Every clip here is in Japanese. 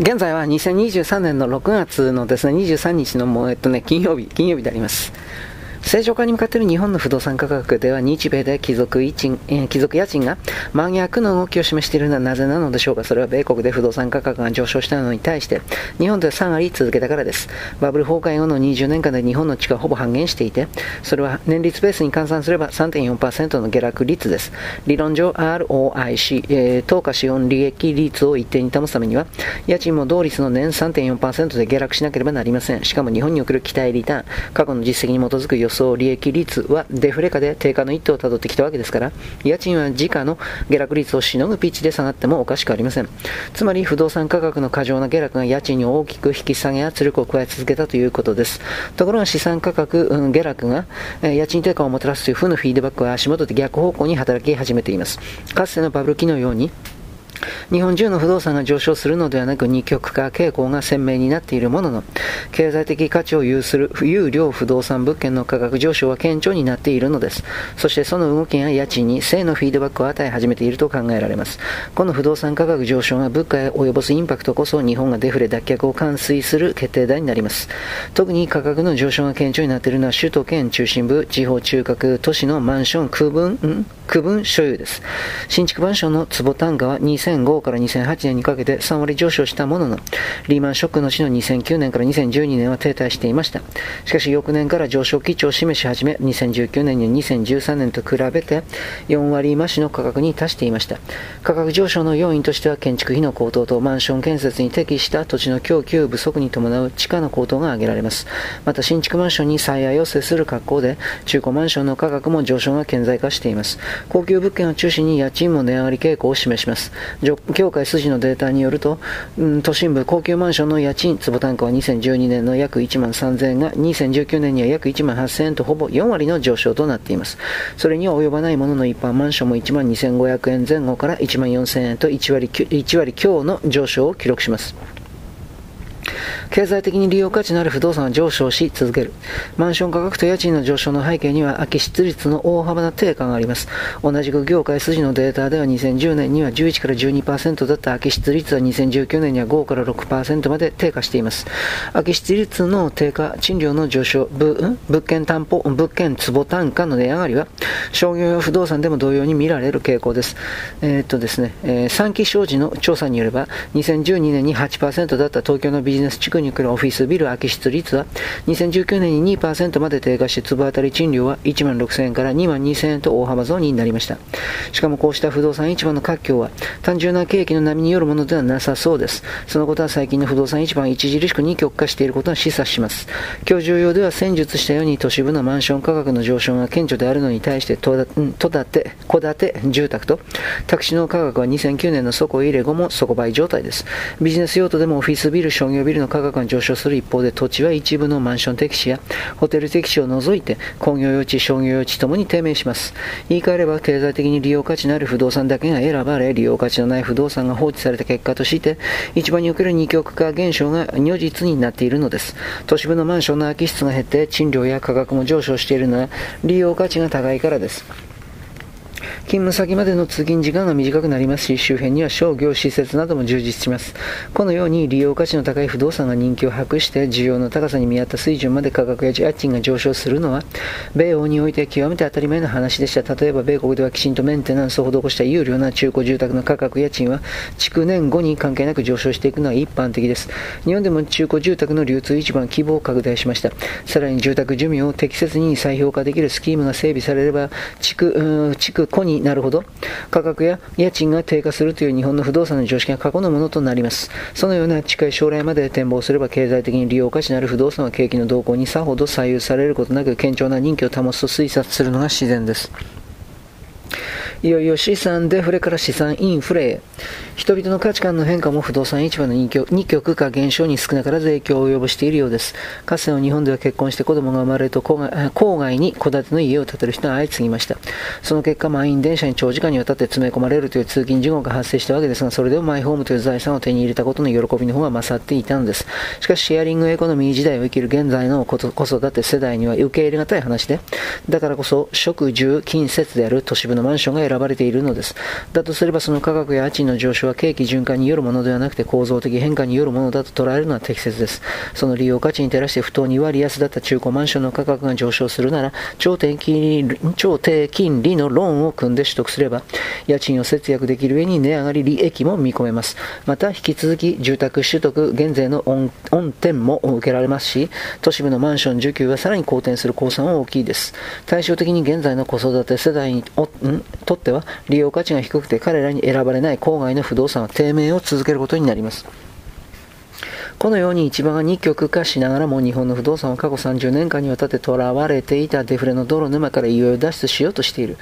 現在は2023年の6月のですね、23日のもう、えっとね、金曜日、金曜日であります。正常化に向かっている日本の不動産価格では日米で貴族家賃、えー、貴族家賃が真逆の動きを示しているのはなぜなのでしょうか。それは米国で不動産価格が上昇したのに対して日本では3割続けたからです。バブル崩壊後の20年間で日本の地価はほぼ半減していてそれは年率ベースに換算すれば3.4%の下落率です。理論上 ROIC、えー、等価資本利益率を一定に保つためには家賃も同率の年3.4%で下落しなければなりません。しかも日本における期待リターン過去の実績に基づく予想利益率はデフレ化で低下の一途をたどってきたわけですから、家賃は時価の下落率をしのぐピッチで下がってもおかしくありません。つまり不動産価格の過剰な下落が家賃に大きく引き下げ圧力を加え続けたということです。ところが資産価格、うん、下落が、え家賃低下をもたらすという負のフィードバックは足元で逆方向に働き始めています。かつてのバブル期のように、日本中の不動産が上昇するのではなく二極化傾向が鮮明になっているものの経済的価値を有する有料不動産物件の価格上昇は顕著になっているのです。そしてその動きが家賃に正のフィードバックを与え始めていると考えられます。この不動産価格上昇が物価へ及ぼすインパクトこそ日本がデフレ脱却を完遂する決定打になります。特に価格の上昇が顕著になっているのは首都圏中心部地方中核都市のマンション区分区分所有です。新築マンションの坪単価は2005から2008年にかけて3割上昇したものの、リーマンショックの後の2009年から2012年は停滞していました。しかし翌年から上昇基調を示し始め、2019年に2013年と比べて4割増しの価格に達していました。価格上昇の要因としては建築費の高騰とマンション建設に適した土地の供給不足に伴う地価の高騰が挙げられます。また新築マンションに再愛を接する格好で、中古マンションの価格も上昇が顕在化しています。高級物件を中心に家賃も値上がり傾向を示します。業界筋のデータによると、うん、都心部高級マンションの家賃坪単価は2012年の約1万3000円が2019年には約1万8000円とほぼ4割の上昇となっています。それには及ばないものの一般マンションも1万2500円前後から1万4000円と1割 ,1 割強の上昇を記録します。経済的に利用価値のある不動産は上昇し続ける。マンション価格と家賃の上昇の背景には空き室率の大幅な低下があります。同じく業界筋のデータでは2010年には11から12%だった空き室率は2019年には5から6%まで低下しています。空き室率の低下、賃料の上昇、物件担保、物件坪単価の値上がりは商業用不動産でも同様に見られる傾向です。えー、っとですね、えー、三期商事の調査によれば2012年に8%だった東京のビジネス地区に来るオフィスビル空き室率は2019年に2%まで低下し坪当たり賃料は1万6000円から2万2000円と大幅増になりました。しかもこうした不動産市場の活況は単純な景気の波によるものではなさそうです。そのことは最近の不動産市場が著しく二極化していることが示唆します。今日重要では戦術したように都市部のマンション価格の上昇が顕著であるのに対して戸建て戸建て住宅と宅地の価格は2009年の底入れ後も底倍状態です。ビジネス用途でもオフィスビル商業ビルの価格が上昇する一方で土地は一部のマンション適地やホテル適地を除いて工業用地、商業用地ともに低迷します。言い換えれば経済的に利用価値のある不動産だけが選ばれ、利用価値のない不動産が放置された結果として、市場における二極化現象が如実になっているのです。都市部のマンションの空き室が減って、賃料や価格も上昇しているのは、利用価値が高いからです。勤務先までの通勤時間が短くなりますし、周辺には商業施設なども充実します。このように利用価値の高い不動産が人気を博して、需要の高さに見合った水準まで価格や家賃が上昇するのは、米欧において極めて当たり前の話でした。例えば、米国ではきちんとメンテナンスを施した有料な中古住宅の価格家賃は、築年後に関係なく上昇していくのは一般的です。日本でも中古住宅の流通市場が規模を拡大しました。さらに住宅寿命を適切に再評価できるスキームが整備されれば、築、築古になるほど価格や家賃が低下するという日本の不動産の常識が過去のものとなります。そのような近い将来まで展望すれば経済的に利用価値のある不動産は景気の動向にさほど左右されることなく堅調な人気を保つと推察するのが自然です。いよいよ資産デフレから資産インフレ。人々の価値観の変化も不動産市場の二極化減少に少なからず影響を及ぼしているようです。かつての日本では結婚して子供が生まれると郊外に戸建ての家を建てる人が相次ぎました。その結果、満員電車に長時間にわたって詰め込まれるという通勤事故が発生したわけですが、それでもマイホームという財産を手に入れたことの喜びの方が勝っていたのです。しかし、シェアリングエコノミー時代を生きる現在の子育て世代には受け入れがたい話で、だからこそ、食、住、近接である都市部のマンションが選ばれているのです。だとすればその価格や家賃の上昇は景気循環によるものではなくて構造的変化によるものだと捉えるのは適切です。その利用価値に照らして不当に割安だった中古マンションの価格が上昇するなら、超低金利超低金利のローンを組んで取得すれば、家賃を節約できる上に値上がり利益も見込めます。また、引き続き住宅取得減税の恩典も受けられますし、都市部のマンション需給はさらに好転する公算は大きいです。対照的に現在の子育て世代にとっては、利用価値が低くて彼らに選ばれない郊外の不動産は低迷を続けることになります。このように市場が二極化しながらも日本の不動産は過去30年間にわたって囚われていたデフレの泥沼からいよいよ脱出しようとしている。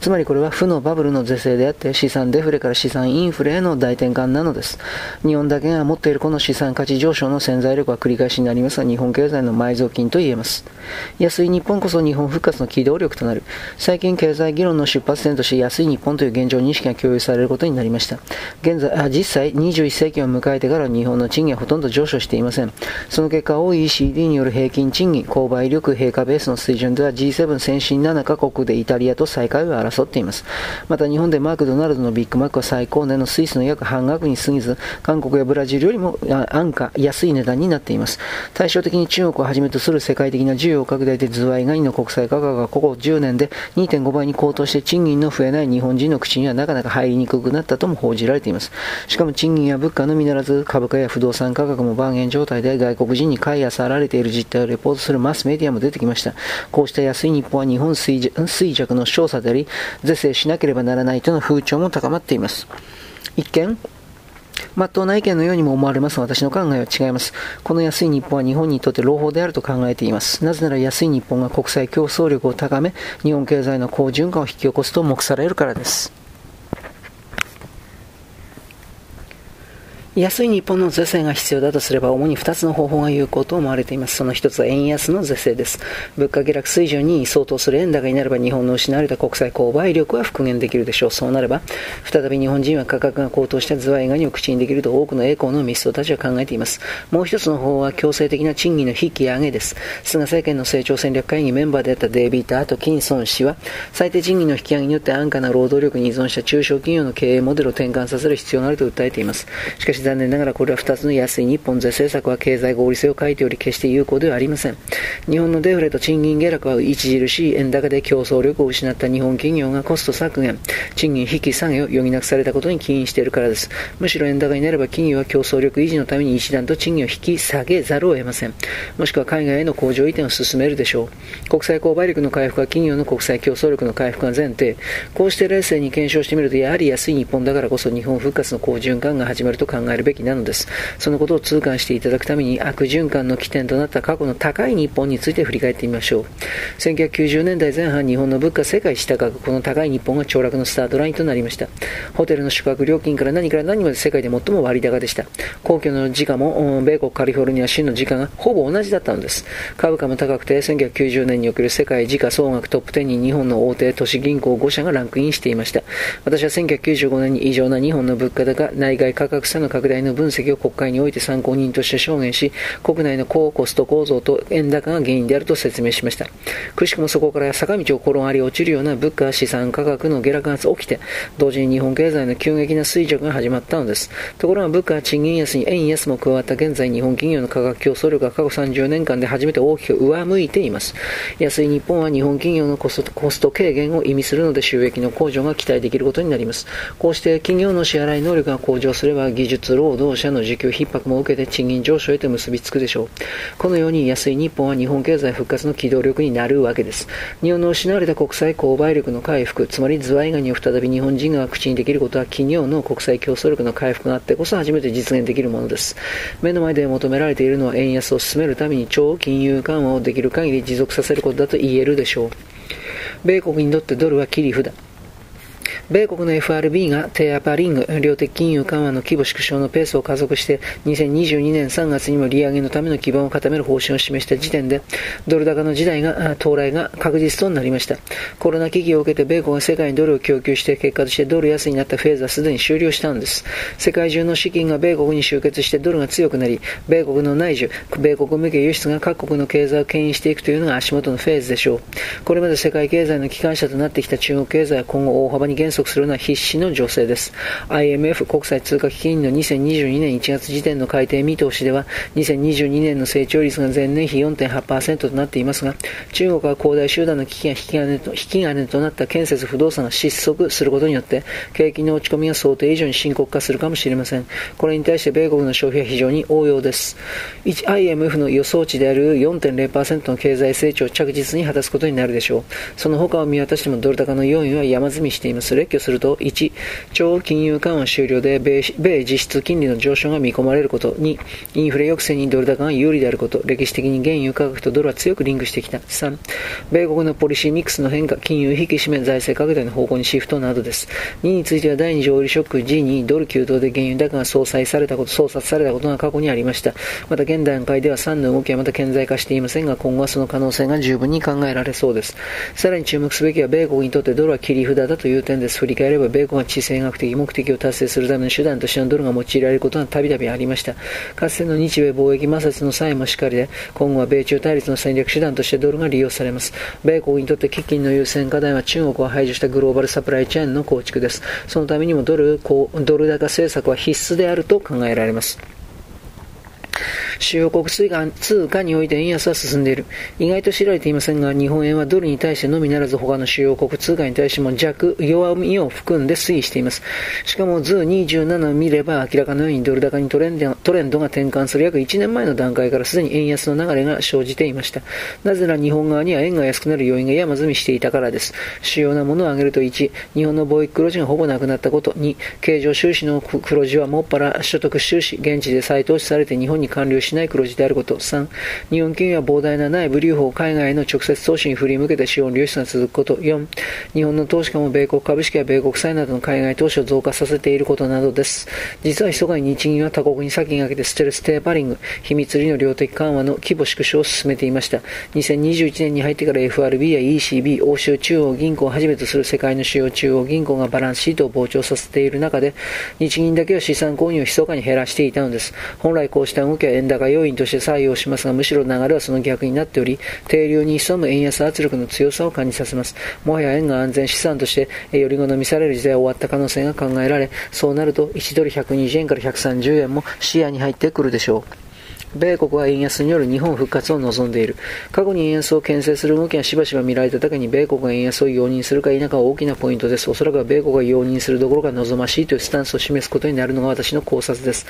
つまりこれは負のバブルの是正であって資産デフレから資産インフレへの大転換なのです。日本だけが持っているこの資産価値上昇の潜在力は繰り返しになりますが日本経済の埋蔵金と言えます。安い日本こそ日本復活の機動力となる。最近経済議論の出発点として安い日本という現状認識が共有されることになりました。現在、あ実際21世紀を迎えてから日本の賃金はほとんど上昇していません。その結果、OECD による平均賃金、購買力、平価ベースの水準では G7 先進7カ国でイタリアと最下位を争っています。また日本でマクドナルドのビッグマックは最高年のスイスの約半額に過ぎず、韓国やブラジルよりも安価、安い値段になっています。対照的に中国をはじめとする世界的な需要拡大でズワイガニの国際価格がここ10年で2.5倍に高騰して賃金の増えない日本人の口にはなかなか入りにくくなったとも報じられています。しかも賃金や物価のみならず株価や不動産価格もバーゲン状態で外国人に買い漁られている実態をレポートするマスメディアも出てきました。こうした安い日本は日本衰弱の少佐であり、是正しなければならないとの風潮も高まっています。一見、まっとうな意見のようにも思われますが、私の考えは違います。この安い日本は日本にとって朗報であると考えています。なぜなら安い日本が国際競争力を高め、日本経済の好循環を引き起こすと目されるからです。安い日本の是正が必要だとすれば、主に2つの方法が有効と思われています。その1つは円安の是正です。物価下落水準に相当する円高になれば、日本の失われた国際購買力は復元できるでしょう。そうなれば、再び日本人は価格が高騰したズワイガニを口にできると多くの栄光のミストたちは考えています。もう1つの方法は強制的な賃金の引き上げです。菅政権の成長戦略会議メンバーであったデイビーターとキンソン氏は、最低賃金の引き上げによって安価な労働力に依存した中小企業の経営モデルを転換させる必要があると訴えています。しかし残念ながらこれは2つの安い日本税政策は経済合理性を欠いており決して有効ではありません。日本のデフレと賃金下落は著しい円高で競争力を失った日本企業がコスト削減、賃金引き下げを余儀なくされたことに起因しているからです。むしろ円高になれば企業は競争力維持のために一段と賃金を引き下げざるを得ません。もしくは海外への工場移転を進めるでしょう。国際購買力の回復は企業の国際競争力の回復が前提。こうして冷静に検証してみると、やはり安い日本だからこそ日本復活の好循環が始まると考えるべきなのです。そのことを痛感していただくために悪循環の起点となった過去の高い日本について振り返ってみましょう。1990年代前半、日本の物価世界一高く、この高い日本が凋落のスタートラインとなりました。ホテルの宿泊料金から何から何まで世界で最も割高でした。皇居の時価も、米国カリフォルニア州の時価がほぼ同じだったのです。株価も高くて、1990年における世界時価総額トップ10に日本の大手都市銀行5社がランクインしていました。私は1995年に異常な日本の物価高、内外価格差の拡大の分析を国会において参考人として証言し、国内の高コスト構造と円高が原因であると説明しました。くしくもそこから坂道を転がり落ちるような物価資産価格の下落が起きて、同時に日本経済の急激な衰弱が始まったのです。ところが物価賃金安に円安も加わった現在、日本企業の価格競争力が過去30年間で初めて大きく上向いています。安い日本は日本企業のコストコスト軽減を意味するので収益の向上が期待できることになります。こうして企業の支払い能力が向上すれば技術労働者の需給逼迫も受けて賃金上昇へと結びつくでしょう。このように安い日本は日本経済復活の機動力になるわけです。日本の失われた国際購買力の回復、つまりズワイガニを再び日本人が口にできることは企業の国際競争力の回復があってこそ初めて実現できるものです。目の前で求められているのは円安を進めるために超金融緩和をできる限り持続させることだと言えるでしょう。米国にとってドルは切り札。米国の FRB がテーパリング、量的金融緩和の規模縮小のペースを加速して、2022年3月にも利上げのための基盤を固める方針を示した時点で、ドル高の時代が、到来が確実となりました。コロナ危機を受けて米国が世界にドルを供給して結果としてドル安になったフェーズはすでに終了したんです。世界中の資金が米国に集結してドルが強くなり、米国の内需、米国向け輸出が各国の経済を牽引していくというのが足元のフェーズでしょう。これまで世界経済の機関車となってきた中国経済は今後大幅に減速するのは必至の情勢です。IMF 国際通貨基金の2022年1月時点の改定見通しでは、2022年の成長率が前年比4.8%となっていますが、中国は恒大集団の危機が引き金と引き金となった建設不動産が失速することによって、景気の落ち込みが想定以上に深刻化するかもしれません。これに対して米国の消費は非常に応用です。IMF の予想値である4.0%の経済成長を着実に果たすことになるでしょう。その他を見渡してもドル高の要因は山積みしています。列挙すると、1、超金融緩和終了で米米実質金利の上昇が見込まれること。2、インフレ抑制にドル高が有利であること。歴史的に原油価格とドルは強くリンクしてきた。3、米国のポリシーミックスの変化、金融引き締め、財政拡大の方向にシフトなどです。2については第2次オイルショック G にドル急騰で原油高が相殺されたこと、操作されたことが過去にありました。また現段階では3の動きはまた顕在化していませんが、今後はその可能性が十分に考えられそうです。さらに注目すべきは米国にとってドルは切り札だという点です。振り返れば米国が地政学的目的を達成するための手段としてのドルが用いられることがたびたびありました。かつての日米貿易摩擦の際もしかりで、今後は米中対立の戦略手段としてドルが利用されます。米国にとって喫緊の優先課題は中国を排除したグローバルサプライチェーンの構築です。そのためにもドルドル高政策は必須であると考えられます。主要国通貨において円安は進んでいる。意外と知られていませんが、日本円はドルに対してのみならず他の主要国通貨に対しても弱、弱みを含んで推移しています。しかも図27を見れば明らかのようにドル高にトレンドトレンドが転換する約1年前の段階からすでに円安の流れが生じていました。なぜなら日本側には円が安くなる要因が山積みしていたからです。主要なものを挙げると1、日本の貿易黒字がほぼなくなったこと。2、経常収支の黒字はもっぱら所得収支、現地で再投資されて日本に完了しない黒字であること。3、日本企業は膨大な内部留保を海外の直接投資に振り向けて資本流出が続くこと。4、日本の投資家も米国株式や米国債などの海外投資を増加させていることなどです。実は密かに日銀は他国に先駆けてステルステーパリング、秘密裏の量的緩和の規模縮小を進めていました。2021年に入ってから FRB や ECB、欧州中央銀行をはじめとする世界の主要中央銀行がバランスシートを膨張させている中で、日銀だけは資産購入を密かに減らしていたのです。本来こうした動きは円高要因として採用しますが、むしろ流れはその逆になっており、定流に潜む円安圧力の強さを感じさせます。もはや円が安全資産として、より好みされる時代は終わった可能性が考えられ、そうなると1ドル120円から130円も視野に入ってくるでしょう。米国は円安による日本復活を望んでいる。過去に円安を牽制する動きがしばしば見られただけに、米国が円安を容認するか否かは大きなポイントです。おそらくは米国が容認するどころか望ましいというスタンスを示すことになるのが私の考察です。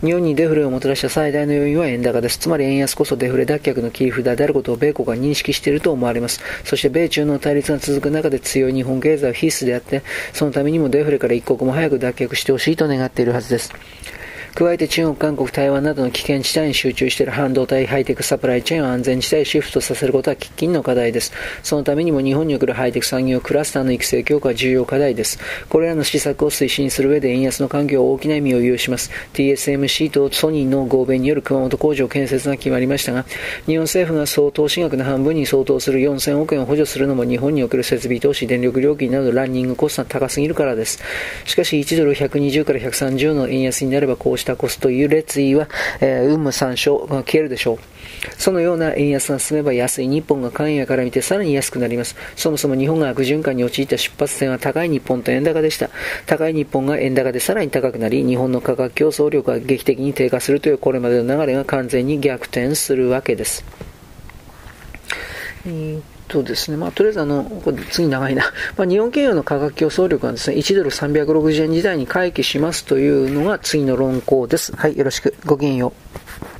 日本にデフレをもたらした最大の要因は円高です。つまり円安こそデフレ脱却の切り札であることを米国は認識していると思われます。そして米中の対立が続く中で強い日本経済は必須であって、そのためにもデフレから一刻も早く脱却してほしいと願っているはずです。加えて中国、韓国、台湾などの危険地帯に集中している半導体ハイテクサプライチェーンを安全地帯へシフトさせることは喫緊の課題です。そのためにも日本におけるハイテク産業クラスターの育成強化は重要課題です。これらの施策を推進する上で円安の環境は大きな意味を有します。TSMC とソニーの合弁による熊本工場建設が決まりましたが、日本政府が総投資額の半分に相当する4000億円を補助するのも日本における設備投資、電力料金などランニングコストが高すぎるからです。しかし1ドル120から130の円安になればこうしたコスト優劣熱意は、えー、運無参照が消えるでしょう。そのような円安が進めば安い日本が関野から見てさらに安くなります。そもそも日本が悪循環に陥った出発点は高い日本と円高でした。高い日本が円高でさらに高くなり、日本の価格競争力が劇的に低下するというこれまでの流れが完全に逆転するわけです。えーとですね、まあ、とりあえずあの、これ次長いな。まあ、日本企業の価格競争力がですね、1ドル360円時代に回帰しますというのが次の論考です。はい、よろしく。ごきげんよう。